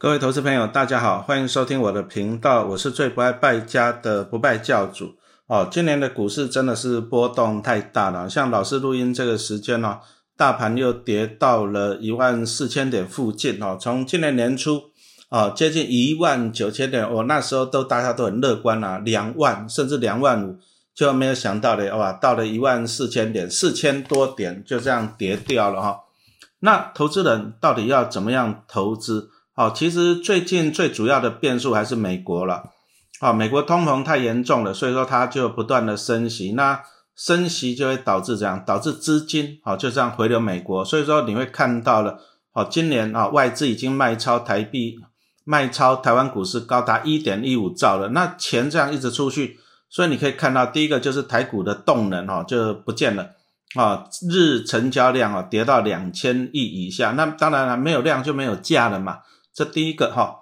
各位投资朋友，大家好，欢迎收听我的频道，我是最不爱败家的不败教主。哦，今年的股市真的是波动太大了，像老师录音这个时间呢，大盘又跌到了一万四千点附近哦。从今年年初啊，接近一万九千点，我那时候都大家都很乐观啊，两万甚至两万五，就没有想到的哇，到了一万四千点，四千多点就这样跌掉了哈。那投资人到底要怎么样投资？哦，其实最近最主要的变数还是美国了。哦，美国通膨太严重了，所以说它就不断的升息。那升息就会导致这样，导致资金哦就这样回流美国。所以说你会看到了，哦，今年啊外资已经卖超台币，卖超台湾股市高达一点一五兆了。那钱这样一直出去，所以你可以看到第一个就是台股的动能哦就不见了。啊，日成交量啊跌到两千亿以下。那当然了，没有量就没有价了嘛。这第一个哈，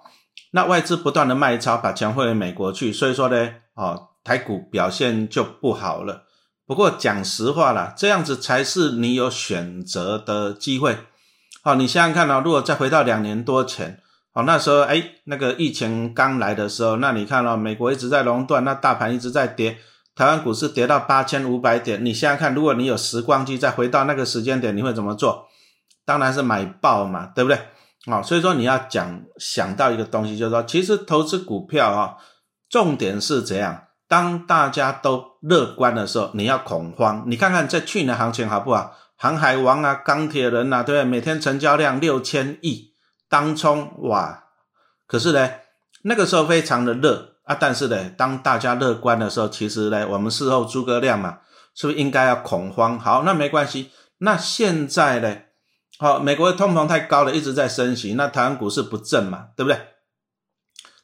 那外资不断的卖超，把钱汇回美国去，所以说呢，哦，台股表现就不好了。不过讲实话啦，这样子才是你有选择的机会。好，你想想看啊，如果再回到两年多前，好，那时候哎，那个疫情刚来的时候，那你看到美国一直在垄断，那大盘一直在跌，台湾股市跌到八千五百点，你想想看，如果你有时光机再回到那个时间点，你会怎么做？当然是买爆嘛，对不对？啊，所以说你要讲想到一个东西，就是说，其实投资股票啊，重点是怎样？当大家都乐观的时候，你要恐慌。你看看在去年行情好不好？航海王啊，钢铁人啊，对不对？每天成交量六千亿，当冲哇！可是呢，那个时候非常的热啊，但是呢，当大家乐观的时候，其实呢，我们事后诸葛亮嘛，是不是应该要恐慌？好，那没关系。那现在呢？好，美国的通膨太高了，一直在升息，那台湾股市不振嘛，对不对？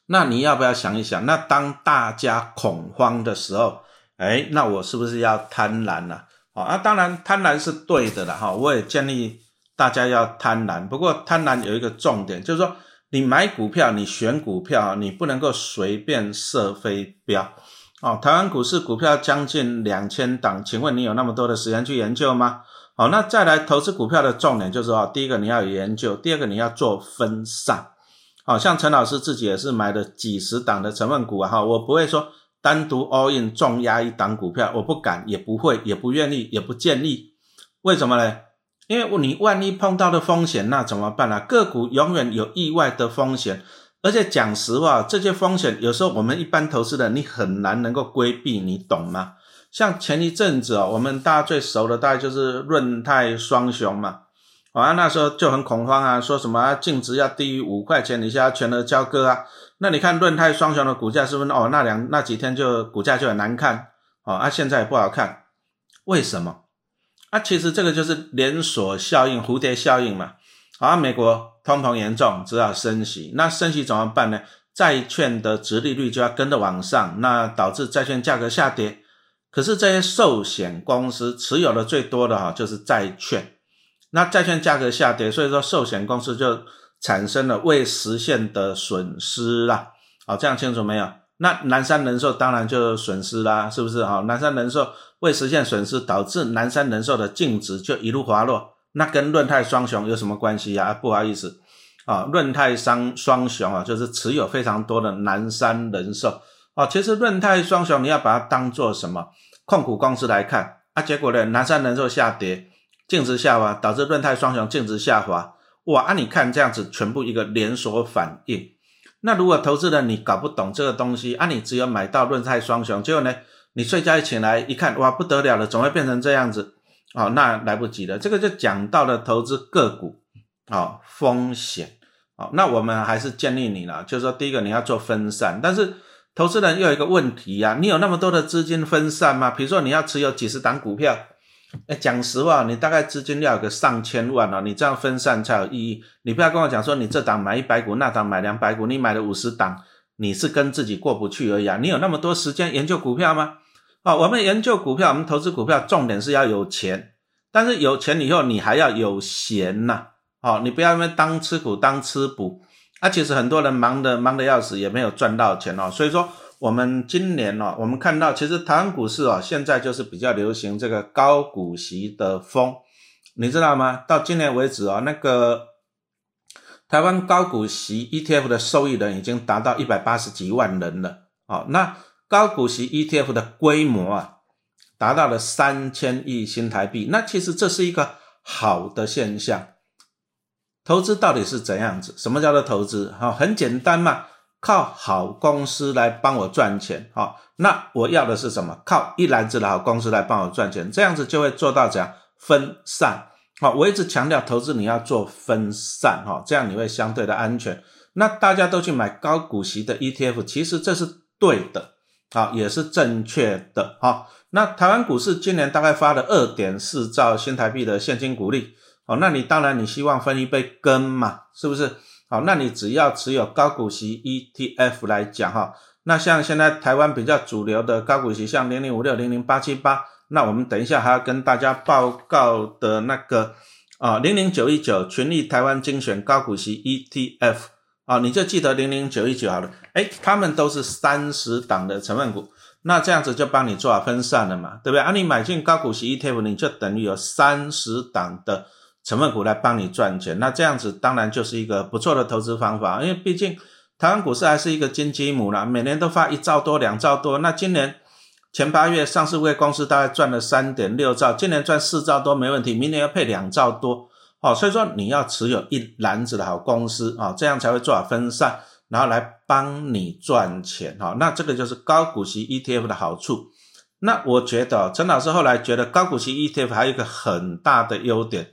那你要不要想一想？那当大家恐慌的时候，哎，那我是不是要贪婪呢？好啊，当然贪婪是对的了哈，我也建议大家要贪婪。不过贪婪有一个重点，就是说你买股票，你选股票，你不能够随便射飞镖。哦，台湾股市股票将近两千档，请问你有那么多的时间去研究吗？好，那再来投资股票的重点就是哦，第一个你要有研究，第二个你要做分散。好像陈老师自己也是买了几十档的成分股啊，哈，我不会说单独 all in 重压一档股票，我不敢，也不会，也不愿意，也不建议。为什么呢？因为你万一碰到的风险，那怎么办呢？个股永远有意外的风险，而且讲实话，这些风险有时候我们一般投资的你很难能够规避，你懂吗？像前一阵子哦，我们大家最熟的大概就是润泰双雄嘛，啊，那时候就很恐慌啊，说什么净值要低于五块钱，你现在全额交割啊？那你看润泰双雄的股价是不是哦？那两那几天就股价就很难看哦，啊，现在也不好看，为什么？啊，其实这个就是连锁效应、蝴蝶效应嘛。啊，美国通膨严重，只好升息，那升息怎么办呢？债券的值利率就要跟着往上，那导致债券价格下跌。可是这些寿险公司持有的最多的哈就是债券，那债券价格下跌，所以说寿险公司就产生了未实现的损失啦。好，这样清楚没有？那南山人寿当然就损失啦，是不是？哈，南山人寿未实现损失，导致南山人寿的净值就一路滑落。那跟润泰双雄有什么关系呀？不好意思，啊，润泰双双雄啊，就是持有非常多的南山人寿。哦，其实润泰双雄你要把它当做什么？控股公司来看啊，结果呢，南山人寿下跌，净值下滑，导致润泰双雄净值下滑。哇，啊，你看这样子，全部一个连锁反应。那如果投资人你搞不懂这个东西啊，你只有买到润泰双雄，结果呢，你睡觉一起来一看，哇，不得了了，怎么会变成这样子？哦，那来不及了。这个就讲到了投资个股，哦，风险。哦，那我们还是建议你了，就是说，第一个你要做分散，但是。投资人又有一个问题呀，你有那么多的资金分散吗？比如说你要持有几十档股票，哎，讲实话，你大概资金要有个上千万哦，你这样分散才有意义。你不要跟我讲说你这档买一百股，那档买两百股，你买了五十档，你是跟自己过不去而已啊。你有那么多时间研究股票吗？哦，我们研究股票，我们投资股票，重点是要有钱，但是有钱以后你还要有闲呐。哦，你不要因为当吃苦当吃补。那其实很多人忙的忙的要死，也没有赚到钱哦。所以说，我们今年哦，我们看到其实台湾股市哦，现在就是比较流行这个高股息的风，你知道吗？到今年为止哦，那个台湾高股息 ETF 的受益人已经达到一百八十几万人了。哦，那高股息 ETF 的规模啊，达到了三千亿新台币。那其实这是一个好的现象。投资到底是怎样子？什么叫做投资？哈，很简单嘛，靠好公司来帮我赚钱。好，那我要的是什么？靠一篮子的好公司来帮我赚钱，这样子就会做到怎样分散。好，我一直强调投资你要做分散，哈，这样你会相对的安全。那大家都去买高股息的 ETF，其实这是对的，好，也是正确的，哈。那台湾股市今年大概发了二点四兆新台币的现金股利。哦，那你当然你希望分一杯羹嘛，是不是？好，那你只要持有高股息 ETF 来讲哈，那像现在台湾比较主流的高股息，像零零五六、零零八七八，那我们等一下还要跟大家报告的那个啊零零九一九群力台湾精选高股息 ETF 啊，你就记得零零九一九好了，哎，他们都是三十档的成分股，那这样子就帮你做好分散了嘛，对不对？啊，你买进高股息 ETF，你就等于有三十档的。成分股来帮你赚钱，那这样子当然就是一个不错的投资方法，因为毕竟台湾股市还是一个金鸡母啦，每年都发一兆多、两兆多。那今年前八月上市会公司大概赚了三点六兆，今年赚四兆多没问题，明年要配两兆多，好，所以说你要持有一篮子的好公司啊，这样才会做好分散，然后来帮你赚钱哈。那这个就是高股息 ETF 的好处。那我觉得陈老师后来觉得高股息 ETF 还有一个很大的优点。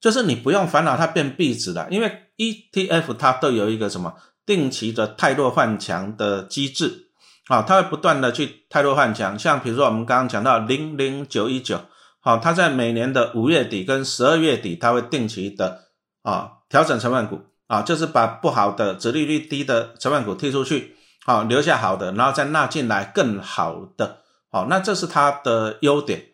就是你不用烦恼它变壁纸了，因为 ETF 它都有一个什么定期的泰弱换强的机制，啊，它会不断的去泰弱换强。像比如说我们刚刚讲到零零九一九，好，它在每年的五月底跟十二月底，它会定期的啊调整成分股，啊，就是把不好的、折利率低的成分股剔出去，好，留下好的，然后再纳进来更好的，好，那这是它的优点。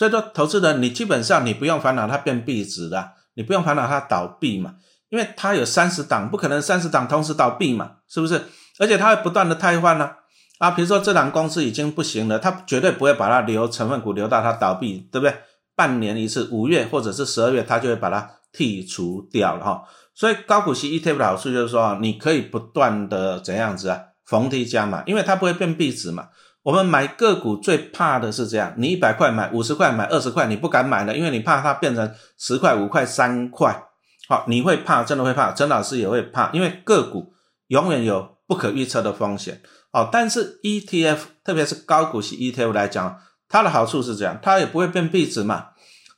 所以说，投资人你基本上你不用烦恼它变壁纸的，你不用烦恼它倒闭嘛，因为它有三十档，不可能三十档同时倒闭嘛，是不是？而且它会不断的汰换呢，啊，比如说这档公司已经不行了，它绝对不会把它留成分股留到它倒闭，对不对？半年一次，五月或者是十二月，它就会把它剔除掉了哈。所以高股息 ETF 的好处就是说，你可以不断的怎样子啊，逢低加码，因为它不会变壁纸嘛。我们买个股最怕的是这样，你一百块买五十块买二十块，你不敢买了，因为你怕它变成十块五块三块，好，你会怕，真的会怕，曾老师也会怕，因为个股永远有不可预测的风险，好，但是 ETF 特别是高股息 ETF 来讲，它的好处是这样，它也不会变壁纸嘛，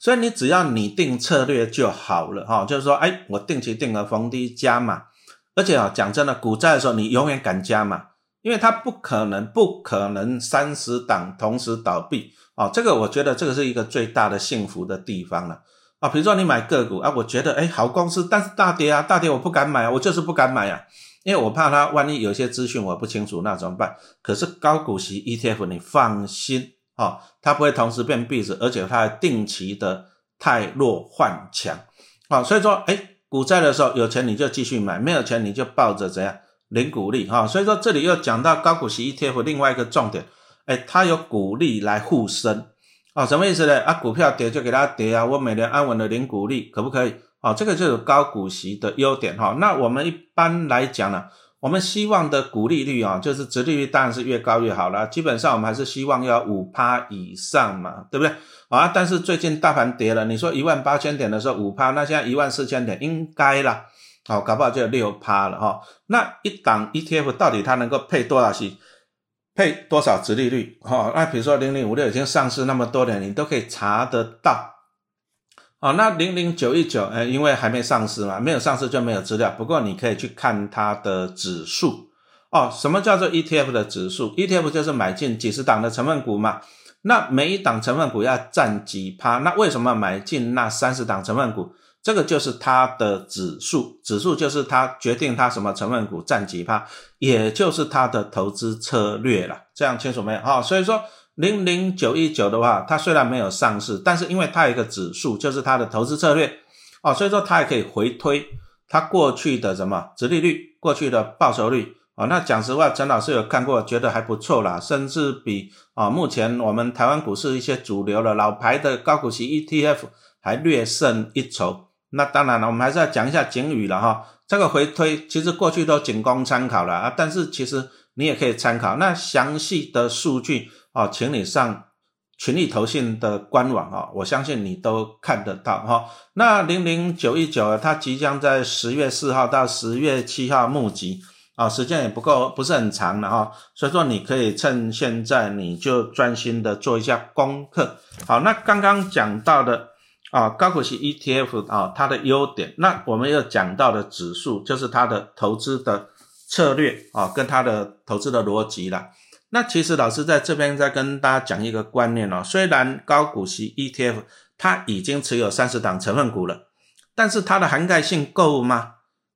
所以你只要拟定策略就好了，哈，就是说，哎，我定期定额逢低加码，而且啊，讲真的，股债的时候你永远敢加码。因为它不可能，不可能三十档同时倒闭啊！这个我觉得这个是一个最大的幸福的地方了啊！比如说你买个股啊，我觉得哎好公司，但是大跌啊，大跌我不敢买啊，我就是不敢买啊，因为我怕它万一有些资讯我不清楚，那怎么办？可是高股息 ETF 你放心啊，它不会同时变壁纸，而且它定期的太弱换强啊！所以说哎，股债的时候有钱你就继续买，没有钱你就抱着怎样？零股利哈，所以说这里又讲到高股息 ETF 另外一个重点，哎，它有股利来护身啊，什么意思呢？啊，股票跌就给它跌啊，我每年安稳的零股利可不可以？啊，这个就是高股息的优点哈。那我们一般来讲呢，我们希望的股利率啊，就是殖利率当然是越高越好了。基本上我们还是希望要五趴以上嘛，对不对？啊，但是最近大盘跌了，你说一万八千点的时候五趴，那现在一万四千点应该了。好，搞不好就六趴了哈。那一档 ETF 到底它能够配多少息，配多少值利率？哈，那比如说零零五六已经上市那么多年，你都可以查得到。哦，那零零九一九，呃，因为还没上市嘛，没有上市就没有资料。不过你可以去看它的指数。哦，什么叫做 ETF 的指数？ETF 就是买进几十档的成分股嘛。那每一档成分股要占几趴？那为什么买进那三十档成分股？这个就是它的指数，指数就是它决定它什么成分股占几趴，也就是它的投资策略了。这样清楚没有？哈，所以说零零九一九的话，它虽然没有上市，但是因为它有一个指数，就是它的投资策略，哦，所以说它也可以回推它过去的什么殖利率、过去的报酬率，哦，那讲实话，陈老师有看过，觉得还不错啦，甚至比啊目前我们台湾股市一些主流的老牌的高股息 ETF 还略胜一筹。那当然了，我们还是要讲一下警语了哈。这个回推其实过去都仅供参考了啊，但是其实你也可以参考。那详细的数据啊，请你上群力投信的官网啊，我相信你都看得到哈。那零零九一九它即将在十月四号到十月七号募集。啊，时间也不够，不是很长的哈，所以说你可以趁现在，你就专心的做一下功课。好，那刚刚讲到的啊，高股息 ETF 啊，它的优点，那我们要讲到的指数就是它的投资的策略啊，跟它的投资的逻辑啦。那其实老师在这边在跟大家讲一个观念哦，虽然高股息 ETF 它已经持有三十档成分股了，但是它的涵盖性够吗？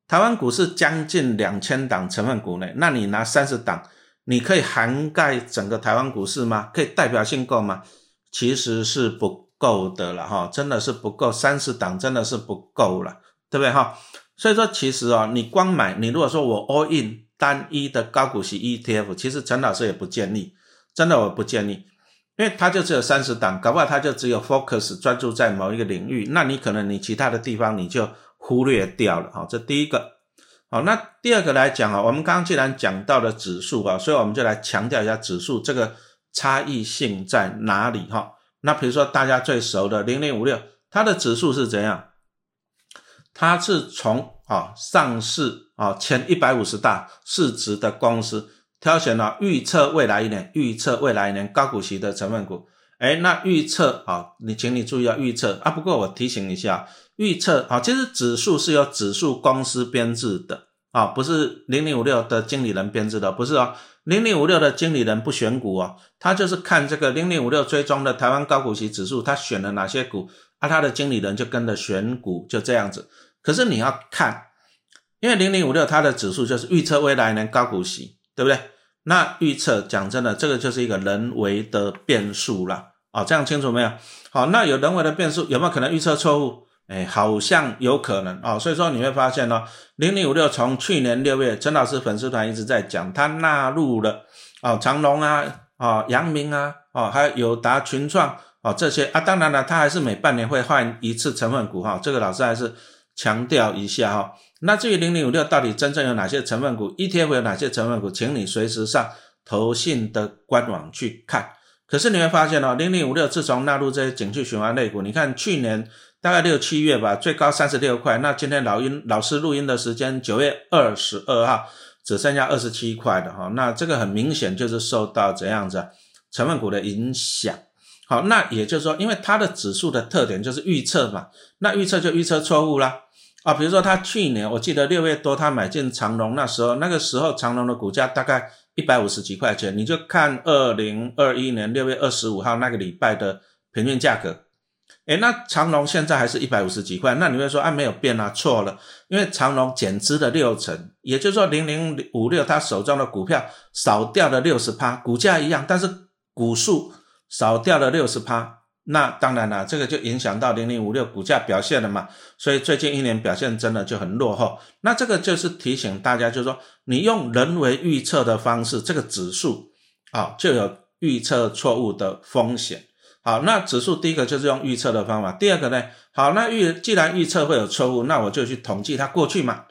台湾股市将近两千档成分股呢，那你拿三十档，你可以涵盖整个台湾股市吗？可以代表性够吗？其实是不够的了哈，真的是不够，三十档真的是不够了，对不对哈？所以说其实哦，你光买，你如果说我 all in 单一的高股息 ETF，其实陈老师也不建议，真的我不建议，因为它就只有三十档，搞不好它就只有 focus 专注在某一个领域，那你可能你其他的地方你就。忽略掉了，好，这第一个，好，那第二个来讲啊，我们刚刚既然讲到了指数啊，所以我们就来强调一下指数这个差异性在哪里哈。那比如说大家最熟的零零五六，它的指数是怎样？它是从啊上市啊前一百五十大市值的公司挑选了预测未来一年，预测未来一年高股息的成分股。哎，那预测啊，你请你注意要预测啊。不过我提醒一下。预测啊，其实指数是由指数公司编制的啊，不是零零五六的经理人编制的，不是哦。零零五六的经理人不选股哦，他就是看这个零零五六追踪的台湾高股息指数，他选了哪些股，啊，他的经理人就跟着选股，就这样子。可是你要看，因为零零五六它的指数就是预测未来年高股息，对不对？那预测讲真的，这个就是一个人为的变数了啊，这样清楚没有？好，那有人为的变数，有没有可能预测错误？哎，好像有可能哦，所以说你会发现呢，零零五六从去年六月，陈老师粉丝团一直在讲，他纳入了哦长隆啊，哦阳明啊，哦还有达群创哦这些啊，当然了，他还是每半年会换一次成分股哈，这个老师还是强调一下哈。那至于零零五六到底真正有哪些成分股，ETF 有哪些成分股，请你随时上投信的官网去看。可是你会发现哦，零零五六自从纳入这些景气循环类股，你看去年。大概六七月吧，最高三十六块。那今天老音老师录音的时间九月二十二号，只剩下二十七块的哈。那这个很明显就是受到怎样子成分股的影响。好，那也就是说，因为它的指数的特点就是预测嘛，那预测就预测错误啦。啊。比如说他去年我记得六月多他买进长隆，那时候那个时候长隆的股价大概一百五十几块钱，你就看二零二一年六月二十五号那个礼拜的平均价格。哎，那长隆现在还是一百五十几块，那你会说啊没有变啊？错了，因为长隆减资了六成，也就是说零零五六他手中的股票少掉了六十趴，股价一样，但是股数少掉了六十趴，那当然了，这个就影响到零零五六股价表现了嘛。所以最近一年表现真的就很落后。那这个就是提醒大家，就是说你用人为预测的方式，这个指数啊就有预测错误的风险。好，那指数第一个就是用预测的方法，第二个呢？好，那预既然预测会有错误，那我就去统计它过去嘛。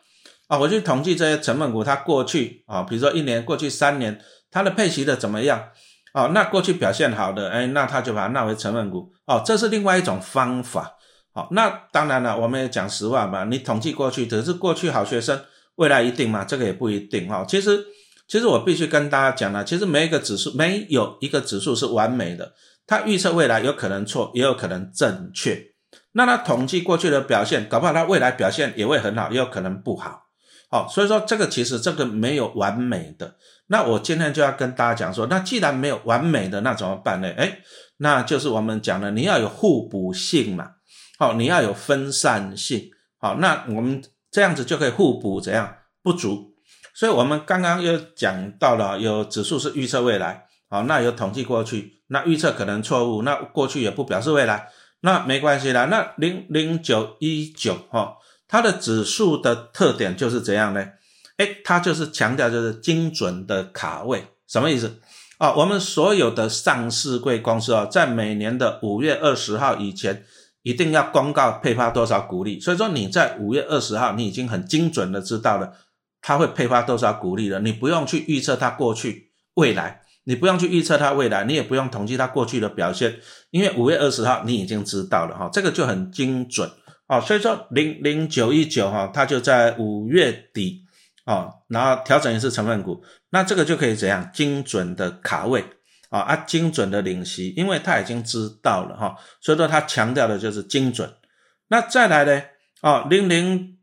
啊，我去统计这些成分股它过去啊，比如说一年、过去三年它的配息的怎么样？哦，那过去表现好的，哎，那他就把它纳为成分股。哦，这是另外一种方法。好，那当然了，我们也讲实话嘛，你统计过去只是过去好学生，未来一定嘛？这个也不一定哈。其实，其实我必须跟大家讲了，其实每一个指数没有一个指数是完美的。它预测未来有可能错，也有可能正确。那它统计过去的表现，搞不好它未来表现也会很好，也有可能不好。好，所以说这个其实这个没有完美的。那我今天就要跟大家讲说，那既然没有完美的，那怎么办呢？哎，那就是我们讲的，你要有互补性嘛。好，你要有分散性。好，那我们这样子就可以互补，怎样不足？所以我们刚刚又讲到了，有指数是预测未来。好，那有统计过去，那预测可能错误，那过去也不表示未来，那没关系啦。那零零九一九哈，它的指数的特点就是怎样呢？哎，它就是强调就是精准的卡位，什么意思？啊，我们所有的上市贵公司啊，在每年的五月二十号以前，一定要公告配发多少股利。所以说你在五月二十号，你已经很精准的知道了他会配发多少股利了，你不用去预测它过去未来。你不用去预测它未来，你也不用统计它过去的表现，因为五月二十号你已经知道了哈，这个就很精准啊。所以说零零九一九哈，它就在五月底哦，然后调整一次成分股，那这个就可以怎样精准的卡位啊啊，精准的领息，因为它已经知道了哈，所以说它强调的就是精准。那再来呢哦，零零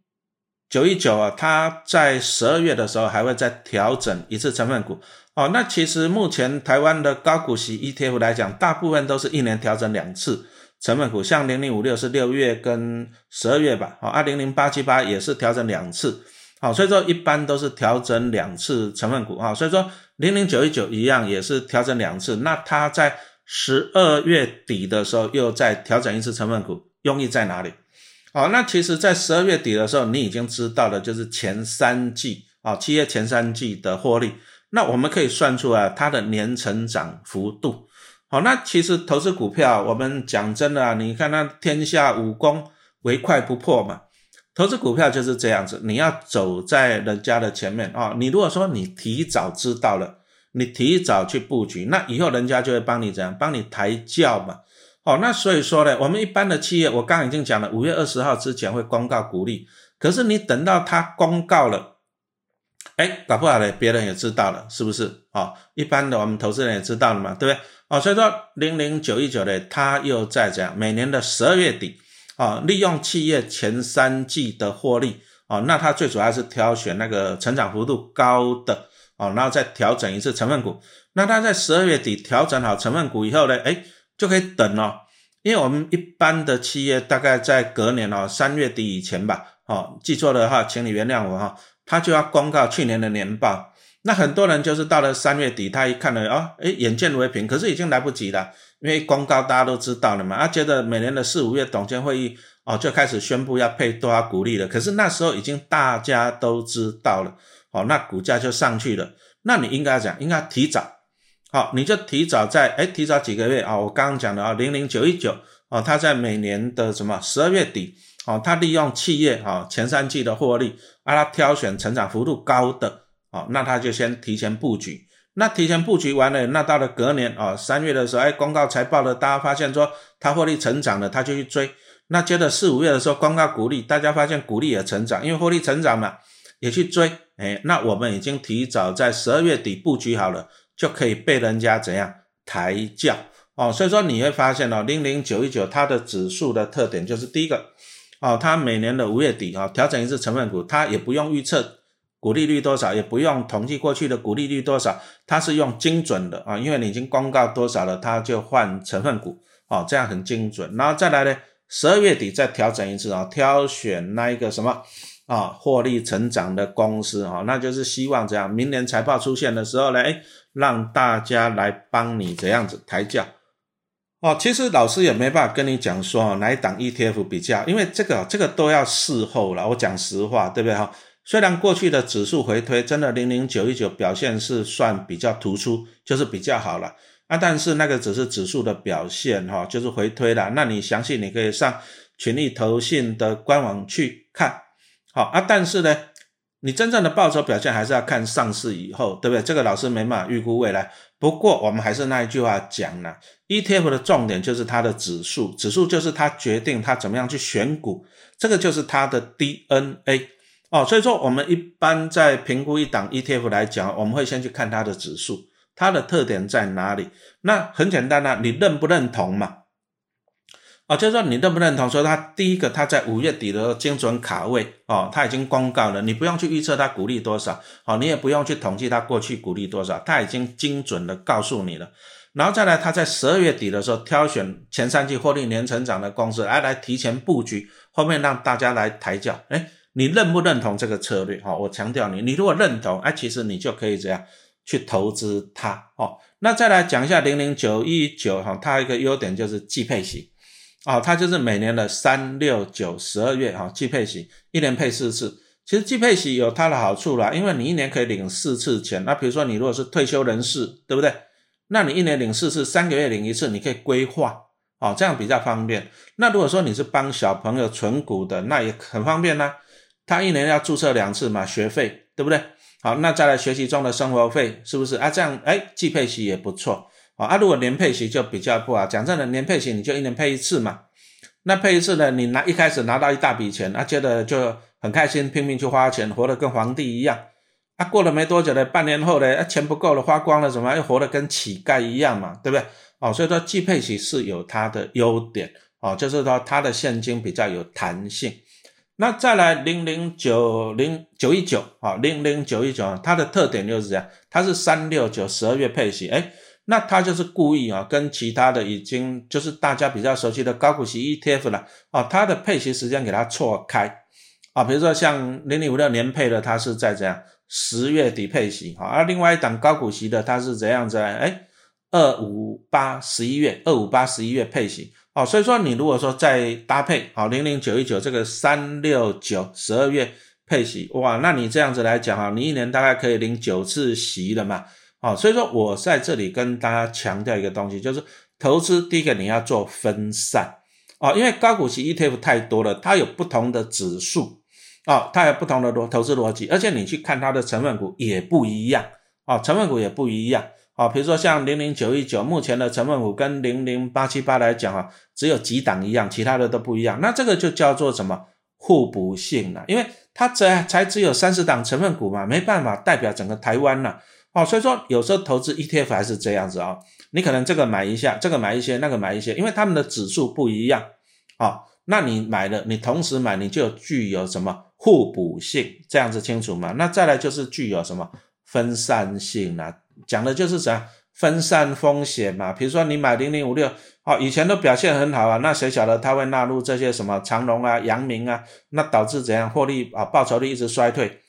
九一九啊，它在十二月的时候还会再调整一次成分股。哦，那其实目前台湾的高股息 ETF 来讲，大部分都是一年调整两次成分股，像零零五六是六月跟十二月吧，哦，二零零八七八也是调整两次，好，所以说一般都是调整两次成分股啊，所以说零零九一九一样也是调整两次，那它在十二月底的时候又再调整一次成分股，用意在哪里？好，那其实，在十二月底的时候，你已经知道了，就是前三季啊，企业前三季的获利。那我们可以算出来它的年成长幅度。好，那其实投资股票，我们讲真的啊，你看那天下武功，唯快不破嘛。投资股票就是这样子，你要走在人家的前面啊。你如果说你提早知道了，你提早去布局，那以后人家就会帮你怎样，帮你抬轿嘛。好，那所以说呢，我们一般的企业，我刚已经讲了，五月二十号之前会公告股利，可是你等到它公告了。哎，搞不好呢，别人也知道了，是不是啊？一般的我们投资人也知道了嘛，对不对？哦，所以说零零九一九呢，它又在讲每年的十二月底啊，利用企业前三季的获利啊，那它最主要是挑选那个成长幅度高的哦，然后再调整一次成分股。那它在十二月底调整好成分股以后呢，哎，就可以等哦，因为我们一般的企业大概在隔年哦三月底以前吧，哦，记错的话，请你原谅我哈。他就要公告去年的年报，那很多人就是到了三月底，他一看了哦，哎，眼见为凭，可是已经来不及了，因为公告大家都知道了嘛，啊，接着每年的四五月董监会议哦，就开始宣布要配多少股利了，可是那时候已经大家都知道了，哦，那股价就上去了，那你应该讲，应该提早，好，你就提早在，哎，提早几个月啊，我刚刚讲的啊，零零九一九哦，他在每年的什么十二月底。哦，他利用企业哈前三季的获利，啊，他挑选成长幅度高的，哦，那他就先提前布局。那提前布局完了，那到了隔年啊，三月的时候，哎，公告财报了，大家发现说他获利成长了，他就去追。那接着四五月的时候，公告股利，大家发现股利也成长，因为获利成长嘛，也去追。哎，那我们已经提早在十二月底布局好了，就可以被人家怎样抬轿哦。所以说你会发现哦，零零九一九它的指数的特点就是第一个。哦，它每年的五月底啊，调整一次成分股，它也不用预测股利率多少，也不用统计过去的股利率多少，它是用精准的啊，因为你已经公告多少了，它就换成分股，哦，这样很精准。然后再来呢，十二月底再调整一次啊，挑选那一个什么啊，获利成长的公司啊，那就是希望这样，明年财报出现的时候呢，哎，让大家来帮你这样子抬价。哦，其实老师也没办法跟你讲说哪一档 ETF 比较，因为这个这个都要事后了。我讲实话，对不对哈？虽然过去的指数回推真的零零九一九表现是算比较突出，就是比较好了啊，但是那个只是指数的表现哈，就是回推了。那你详细你可以上群力投信的官网去看，好啊，但是呢。你真正的报酬表现还是要看上市以后，对不对？这个老师没办法预估未来。不过我们还是那一句话讲呢，ETF 的重点就是它的指数，指数就是它决定它怎么样去选股，这个就是它的 DNA 哦。所以说，我们一般在评估一档 ETF 来讲，我们会先去看它的指数，它的特点在哪里？那很简单啊，你认不认同嘛？哦，就是说你认不认同？说他第一个，他在五月底的精准卡位哦，他已经公告了，你不用去预测他股利多少，哦，你也不用去统计他过去股利多少，他已经精准的告诉你了。然后再来，他在十二月底的时候挑选前三季获利年成长的公司，来来提前布局，后面让大家来抬轿。哎，你认不认同这个策略？哦，我强调你，你如果认同，哎，其实你就可以这样去投资它。哦，那再来讲一下零零九一九哈，它一个优点就是季配型。啊，它就是每年的三六九十二月哈，季配息一年配四次。其实季配息有它的好处啦，因为你一年可以领四次钱。那比如说你如果是退休人士，对不对？那你一年领四次，三个月领一次，你可以规划哦，这样比较方便。那如果说你是帮小朋友存股的，那也很方便呢。他一年要注册两次嘛，学费对不对？好，那再来学习中的生活费是不是啊？这样哎，季配息也不错啊。如果年配息就比较不好。讲真的，年配息你就一年配一次嘛。那配一次呢，你拿一开始拿到一大笔钱，啊，接着就很开心，拼命去花钱，活得跟皇帝一样。啊，过了没多久呢，半年后呢，啊，钱不够了，花光了，怎么又活得跟乞丐一样嘛？对不对？哦，所以说季配息是有它的优点哦，就是说它的现金比较有弹性。那再来零零九零九一九啊，零零九一九啊它的特点就是这样，它是三六九十二月配息，哎，那它就是故意啊，跟其他的已经就是大家比较熟悉的高股息 ETF 了啊，它的配息时间给它错开啊，比如说像零零五六年配的，它是在怎样十月底配息啊，而另外一档高股息的，它是怎样子？哎。二五八十一月，二五八十一月配息哦，所以说你如果说再搭配好零零九一九这个三六九十二月配息，哇，那你这样子来讲啊，你一年大概可以领九次息了嘛，哦，所以说我在这里跟大家强调一个东西，就是投资第一个你要做分散哦，因为高股息 ETF 太多了，它有不同的指数哦，它有不同的逻投资逻辑，而且你去看它的成分股也不一样哦，成分股也不一样。啊，比如说像零零九一九，目前的成分股跟零零八七八来讲啊，只有几档一样，其他的都不一样。那这个就叫做什么互补性了，因为它才才只有三十档成分股嘛，没办法代表整个台湾了。哦，所以说有时候投资 ETF 还是这样子啊，你可能这个买一下，这个买一些，那个买一些，因为他们的指数不一样。啊，那你买了，你同时买，你就具有什么互补性，这样子清楚吗？那再来就是具有什么分散性啊。讲的就是怎样分散风险嘛，比如说你买零零五六，哦，以前都表现很好啊，那谁晓得它会纳入这些什么长隆啊、阳明啊，那导致怎样获利啊、报酬率一直衰退。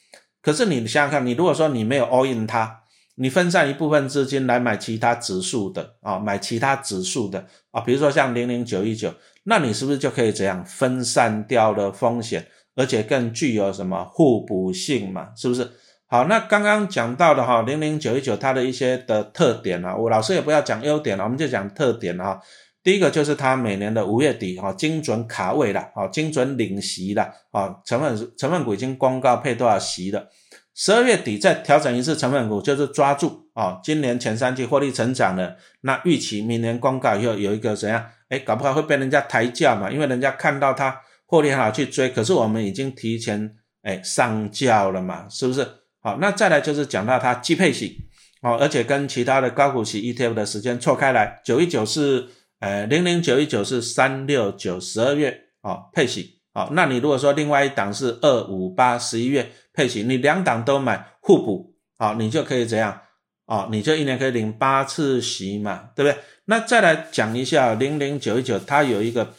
可是你想想看，你如果说你没有 all in 它，你分散一部分资金来买其他指数的啊，买其他指数的啊，比如说像零零九一九，那你是不是就可以怎样分散掉了风险，而且更具有什么互补性嘛？是不是？好，那刚刚讲到的哈，零零九一九它的一些的特点啊，我老师也不要讲优点了，我们就讲特点哈。第一个就是它每年的五月底哈，精准卡位了，啊，精准领息了，啊，成分成分股已经公告配多少息了，十二月底再调整一次成分股，就是抓住啊，今年前三季获利成长的，那预期明年公告以后有一个怎样？哎，搞不好会被人家抬价嘛，因为人家看到它获利很好去追，可是我们已经提前哎上轿了嘛，是不是？好，那再来就是讲到它季配息，哦，而且跟其他的高股息 ETF 的时间错开来，九一九是，呃，零零九一九是三六九十二月，哦，配息，好，那你如果说另外一档是二五八十一月配息，你两档都买互补，好，你就可以怎样，哦，你就一年可以领八次息嘛，对不对？那再来讲一下零零九一九，它有一个，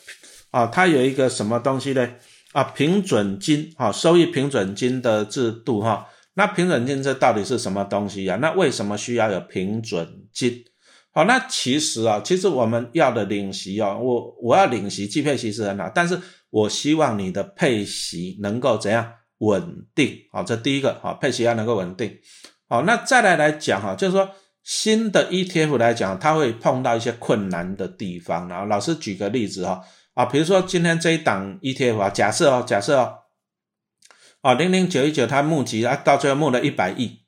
啊，它有一个什么东西呢？啊，平准金，哈，收益平准金的制度，哈。那平准金这到底是什么东西呀？那为什么需要有平准金？好，那其实啊，其实我们要的领息哦，我我要领息，季配息是很好，但是我希望你的配息能够怎样稳定？好，这第一个，好，配息要能够稳定。好，那再来来讲哈，就是说新的 ETF 来讲，它会碰到一些困难的地方。然后老师举个例子哈，啊，比如说今天这一档 ETF 啊，假设哦，假设哦。啊，零零九一九，它募集啊，到最后募了一百亿。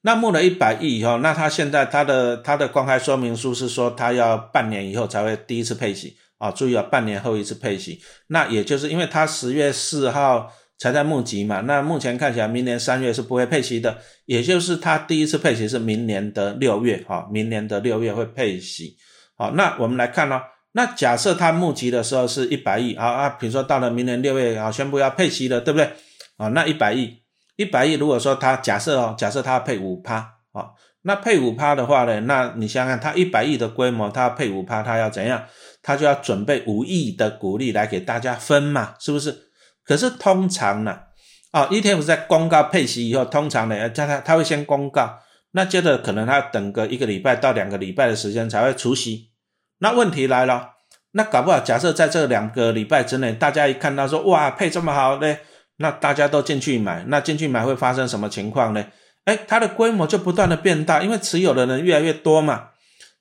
那募了一百亿以后，那它现在它的它的公开说明书是说，它要半年以后才会第一次配息啊。注意啊，半年后一次配息。那也就是因为它十月四号才在募集嘛，那目前看起来明年三月是不会配息的。也就是它第一次配息是明年的六月哈，明年的六月会配息。好，那我们来看呢，那假设它募集的时候是一百亿啊啊，比如说到了明年六月啊，宣布要配息了，对不对？啊，那一百亿，一百亿，如果说它假设哦，假设它配五趴，啊，那配五趴的话呢，那你想想看，它一百亿的规模，它配五趴，它要怎样？他就要准备五亿的股利来给大家分嘛，是不是？可是通常呢，啊，ETF 在公告配息以后，通常呢，叫他，他会先公告，那接着可能它等个一个礼拜到两个礼拜的时间才会除息。那问题来了，那搞不好假设在这两个礼拜之内，大家一看到说，哇，配这么好嘞。那大家都进去买，那进去买会发生什么情况呢？哎，它的规模就不断的变大，因为持有的人越来越多嘛。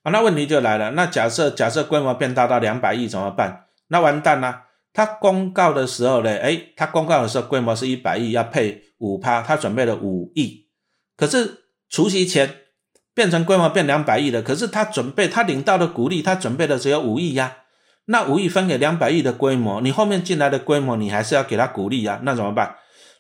啊，那问题就来了，那假设假设规模变大到两百亿怎么办？那完蛋了。他公告的时候呢，哎，他公告的时候规模是一百亿，要配五趴，他准备了五亿。可是除夕前变成规模变两百亿了，可是他准备他领到的股利，他准备的只有五亿呀。那五亿分给两百亿的规模，你后面进来的规模，你还是要给他股利呀？那怎么办？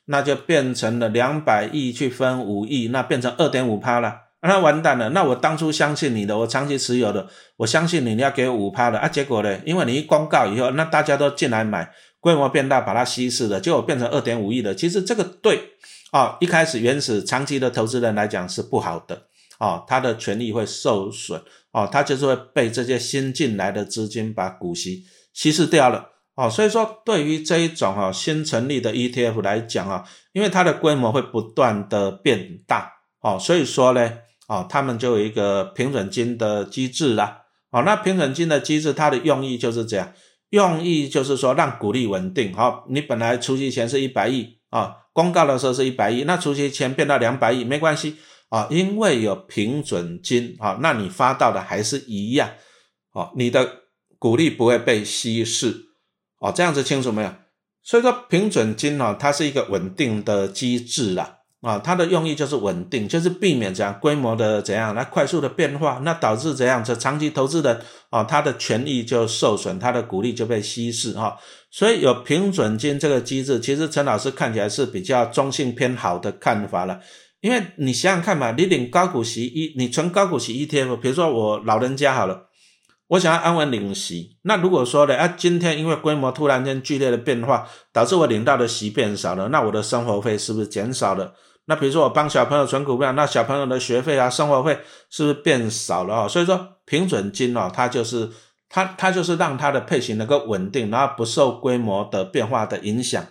那就变成了两百亿去分五亿，那变成二点五趴了。那完蛋了！那我当初相信你的，我长期持有的，我相信你，你要给我五趴的啊！结果呢？因为你一公告以后，那大家都进来买，规模变大，把它稀释了，结果变成二点五亿的。其实这个对啊，一开始原始长期的投资人来讲是不好的啊，他的权利会受损啊，他就是会被这些新进来的资金把股息稀释掉了啊。所以说，对于这一种啊新成立的 ETF 来讲啊，因为它的规模会不断的变大哦，所以说呢。哦，他们就有一个平准金的机制啦。哦，那平准金的机制，它的用意就是这样，用意就是说让股利稳定。好，你本来除息前是一百亿啊，公告的时候是一百亿，那除息前变到两百亿没关系啊，因为有平准金啊，那你发到的还是一样。哦，你的股利不会被稀释。哦，这样子清楚没有？所以说平准金哦，它是一个稳定的机制啦。啊它的用意就是稳定，就是避免这样规模的怎样来快速的变化，那导致怎样这长期投资人啊，他的权益就受损，他的股利就被稀释哈。所以有平准金这个机制，其实陈老师看起来是比较中性偏好的看法了。因为你想想看嘛，你领高股息一，你存高股息 ETF，比如说我老人家好了，我想要安稳领息，那如果说呢，啊，今天因为规模突然间剧烈的变化，导致我领到的息变少了，那我的生活费是不是减少了？那比如说我帮小朋友存股票，那小朋友的学费啊、生活费是不是变少了啊？所以说平准金哦，它就是它它就是让它的配型能够稳定，然后不受规模的变化的影响。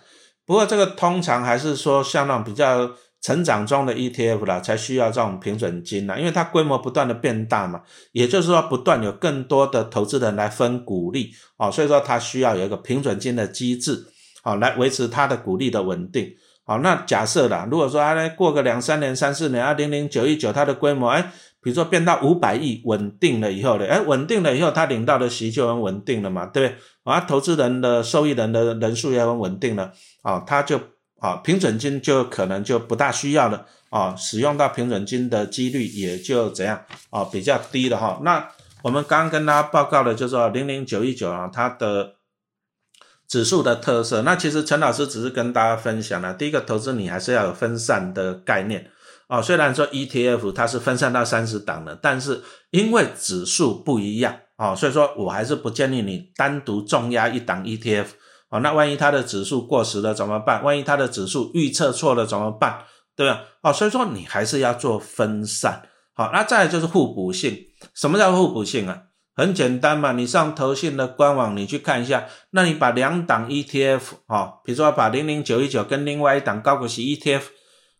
不过这个通常还是说像那种比较成长中的 ETF 啦，才需要这种平准金啦，因为它规模不断的变大嘛，也就是说不断有更多的投资人来分股利哦，所以说它需要有一个平准金的机制哦，来维持它的股利的稳定。好，那假设啦，如果说啊，过个两三年、三四年，啊，零零九一九它的规模，哎，比如说变到五百亿，稳定了以后呢，哎，稳定了以后，它领到的息就很稳定了嘛，对不对？啊，投资人的受益人的人数也很稳定了，啊，它就啊，平准金就可能就不大需要了，啊，使用到平准金的几率也就怎样，啊，比较低了哈。那我们刚刚跟大家报告的，就是说零零九一九啊，它的。指数的特色，那其实陈老师只是跟大家分享了。第一个投资你还是要有分散的概念啊。虽然说 ETF 它是分散到三十档的，但是因为指数不一样啊，所以说我还是不建议你单独重压一档 ETF 啊。那万一它的指数过时了怎么办？万一它的指数预测错了怎么办？对吧？哦，所以说你还是要做分散。好，那再就是互补性。什么叫互补性啊？很简单嘛，你上投信的官网，你去看一下。那你把两档 ETF 哦，比如说把零零九一九跟另外一档高股息 ETF，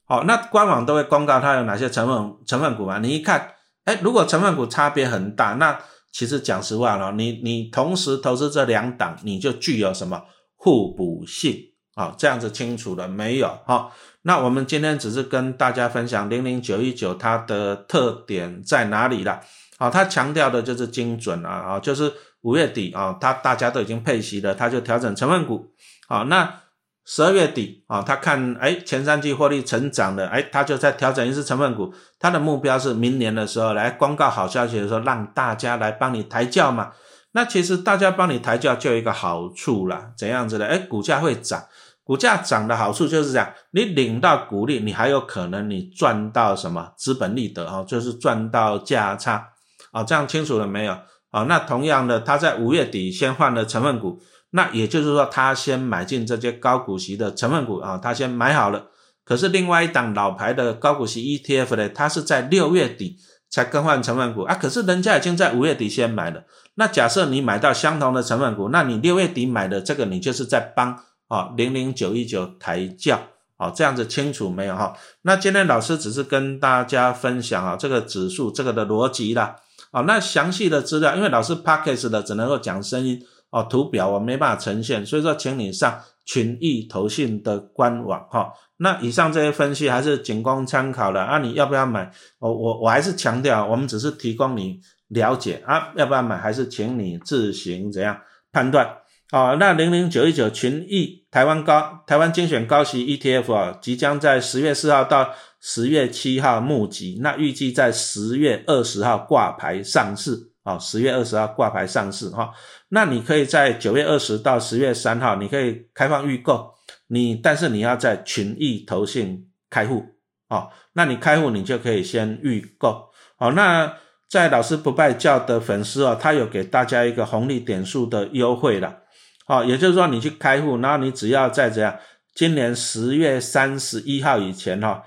好，那官网都会公告它有哪些成分成分股嘛。你一看，哎，如果成分股差别很大，那其实讲实话了，你你同时投资这两档，你就具有什么互补性啊？这样子清楚了没有？哈，那我们今天只是跟大家分享零零九一九它的特点在哪里了。啊，他强调的就是精准啊，啊，就是五月底啊，他大家都已经配息了，他就调整成分股。好，那十二月底啊，他看哎前三季获利成长的，哎，他就再调整一次成分股。他的目标是明年的时候来公告好消息的时候，让大家来帮你抬轿嘛。那其实大家帮你抬轿就有一个好处啦，怎样子的？哎，股价会涨，股价涨的好处就是这样，你领到股利，你还有可能你赚到什么资本利得啊，就是赚到价差。啊，这样清楚了没有？啊，那同样的，他在五月底先换了成分股，那也就是说，他先买进这些高股息的成分股啊，他先买好了。可是另外一档老牌的高股息 ETF 呢，它是在六月底才更换成分股啊，可是人家已经在五月底先买了。那假设你买到相同的成分股，那你六月底买的这个，你就是在帮啊零零九一九抬轿。好，这样子清楚没有哈？那今天老师只是跟大家分享啊这个指数这个的逻辑啦。好，那详细的资料，因为老师 p a c k a g e 的只能够讲声音哦，图表我没办法呈现，所以说请你上群益投信的官网哈。那以上这些分析还是仅供参考的啊，你要不要买？我我我还是强调，我们只是提供你了解啊，要不要买还是请你自行怎样判断啊？那零零九一九群益台湾高台湾精选高息 ETF 啊，即将在十月四号到十月七号募集，那预计在十月二十号挂牌上市啊，十月二十号挂牌上市哈。那你可以在九月二十到十月三号，你可以开放预购，你但是你要在群益投信开户哦，那你开户你就可以先预购哦，那。在老师不拜教的粉丝哦，他有给大家一个红利点数的优惠了，哦，也就是说你去开户，然后你只要在这样，今年十月三十一号以前哈，哦，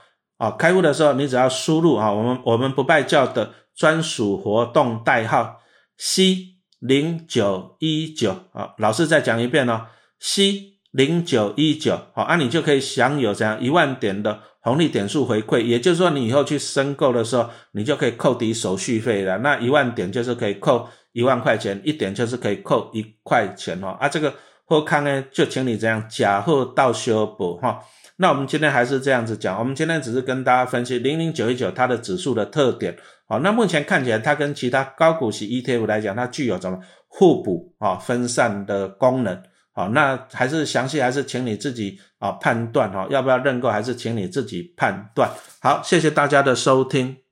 开户的时候你只要输入啊，我们我们不败教的专属活动代号 C 零九一九啊，老师再讲一遍哦，C 零九一九，好，那你就可以享有这样一万点的。红利点数回馈，也就是说，你以后去申购的时候，你就可以扣抵手续费了。那一万点就是可以扣一万块钱，一点就是可以扣一块钱哦。啊，这个后康呢，就请你这样假货到修补哈。那我们今天还是这样子讲，我们今天只是跟大家分析零零九一九它的指数的特点。好，那目前看起来它跟其他高股息 ETF 来讲，它具有什么互补啊、分散的功能。好，那还是详细还是请你自己啊判断哈，要不要认购还是请你自己判断。好，谢谢大家的收听。